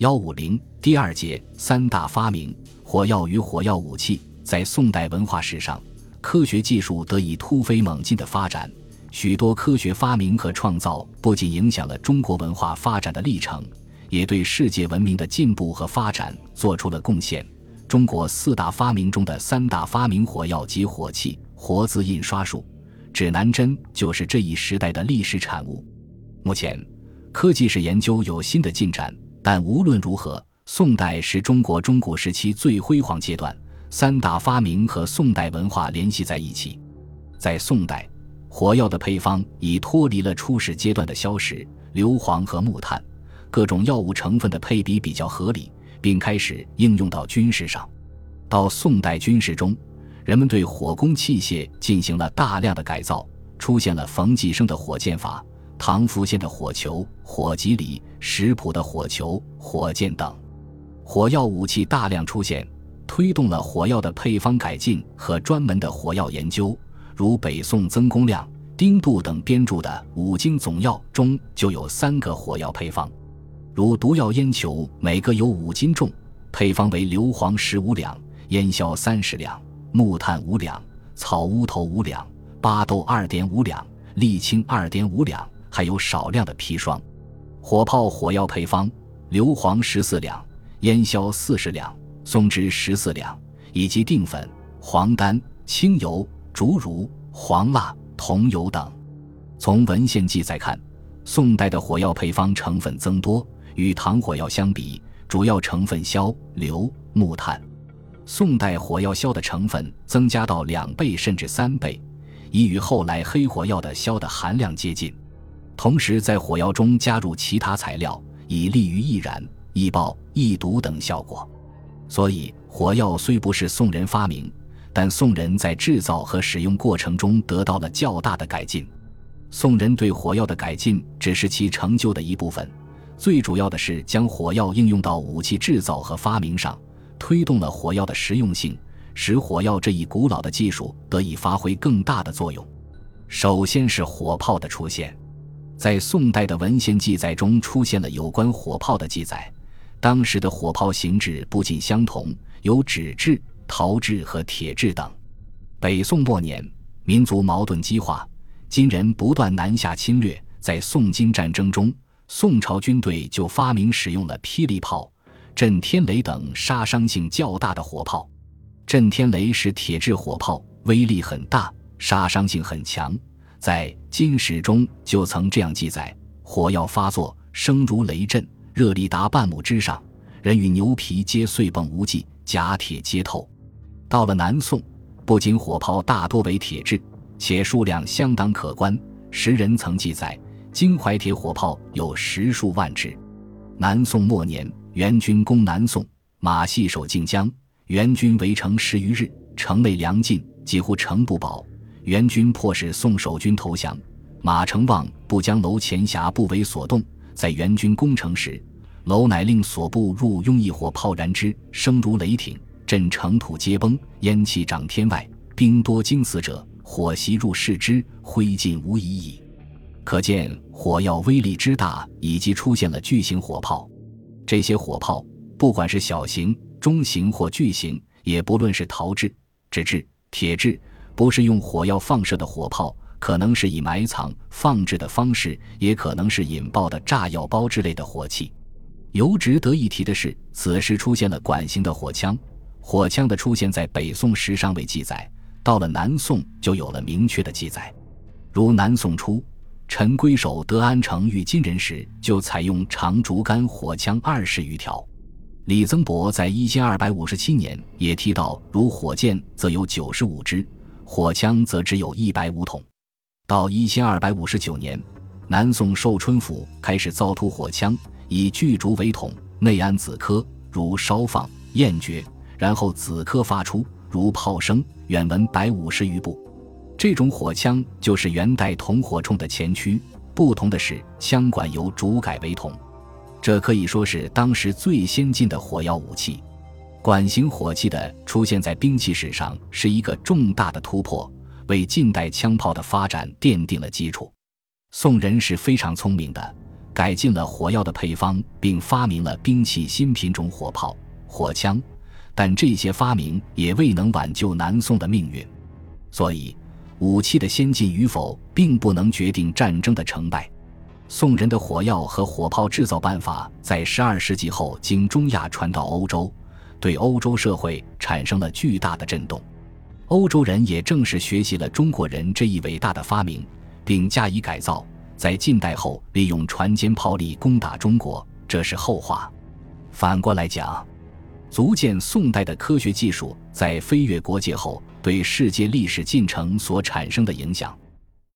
幺五零第二节三大发明：火药与火药武器。在宋代文化史上，科学技术得以突飞猛进的发展，许多科学发明和创造不仅影响了中国文化发展的历程，也对世界文明的进步和发展做出了贡献。中国四大发明中的三大发明——火药及火器、活字印刷术、指南针，就是这一时代的历史产物。目前，科技史研究有新的进展，但无论如何，宋代是中国中古时期最辉煌阶段。三大发明和宋代文化联系在一起。在宋代，火药的配方已脱离了初始阶段的硝石、硫磺和木炭，各种药物成分的配比比较合理。并开始应用到军事上。到宋代军事中，人们对火攻器械进行了大量的改造，出现了冯继生的火箭法、唐福宪的火球、火棘里、石谱的火球、火箭等。火药武器大量出现，推动了火药的配方改进和专门的火药研究。如北宋曾公亮、丁度等编著的《五经总要》中就有三个火药配方。如毒药烟球，每个有五斤重，配方为硫磺十五两，烟硝三十两，木炭五两，草乌头五两，巴豆二点五两，沥青二点五两，还有少量的砒霜。火炮火药配方：硫磺十四两，烟硝四十两，松脂十四两，以及定粉、黄丹、清油、竹茹、黄蜡、桐油等。从文献记载看，宋代的火药配方成分增多。与唐火药相比，主要成分硝、硫、木炭。宋代火药硝的成分增加到两倍甚至三倍，已与后来黑火药的硝的含量接近。同时，在火药中加入其他材料，以利于易燃、易爆、易毒等效果。所以，火药虽不是宋人发明，但宋人在制造和使用过程中得到了较大的改进。宋人对火药的改进只是其成就的一部分。最主要的是将火药应用到武器制造和发明上，推动了火药的实用性，使火药这一古老的技术得以发挥更大的作用。首先是火炮的出现，在宋代的文献记载中出现了有关火炮的记载。当时的火炮形制不尽相同，有纸制、陶制和铁制等。北宋末年，民族矛盾激化，金人不断南下侵略，在宋金战争中。宋朝军队就发明使用了霹雳炮、震天雷等杀伤性较大的火炮。震天雷是铁制火炮，威力很大，杀伤性很强。在《金史》中就曾这样记载：火药发作，声如雷震，热力达半亩之上，人与牛皮皆碎崩无迹，甲铁皆透。到了南宋，不仅火炮大多为铁制，且数量相当可观。时人曾记载。京淮铁火炮有十数万支。南宋末年，元军攻南宋，马细守靖江，元军围城十余日，城内粮尽，几乎城不保。元军迫使宋守军投降，马成旺不将楼前峡不为所动。在元军攻城时，楼乃令所部入拥一火炮燃之，声如雷霆，震城土皆崩，烟气涨天外，兵多惊死者，火袭入视之，灰烬无疑矣。可见火药威力之大，以及出现了巨型火炮。这些火炮，不管是小型、中型或巨型，也不论是陶制、纸质、铁制，不是用火药放射的火炮，可能是以埋藏、放置的方式，也可能是引爆的炸药包之类的火器。尤值得一提的是，此时出现了管型的火枪。火枪的出现在北宋时尚未记载，到了南宋就有了明确的记载，如南宋初。陈规守德安城遇金人时，就采用长竹竿火枪二十余条。李增伯在一千二百五十七年也提到，如火箭则有九十五支，火枪则只有一百五筒。到一千二百五十九年，南宋寿春府开始造出火枪，以巨竹为筒，内安子科，如烧放焰绝，然后子科发出，如炮声，远闻百五十余步。这种火枪就是元代铜火铳的前驱，不同的是枪管由竹改为铜，这可以说是当时最先进的火药武器。管型火器的出现在兵器史上是一个重大的突破，为近代枪炮的发展奠定了基础。宋人是非常聪明的，改进了火药的配方，并发明了兵器新品种火炮、火枪，但这些发明也未能挽救南宋的命运。所以，武器的先进与否并不能决定战争的成败。宋人的火药和火炮制造办法在十二世纪后经中亚传到欧洲，对欧洲社会产生了巨大的震动。欧洲人也正是学习了中国人这一伟大的发明，并加以改造，在近代后利用船坚炮利攻打中国，这是后话。反过来讲，足见宋代的科学技术在飞越国界后对世界历史进程所产生的影响。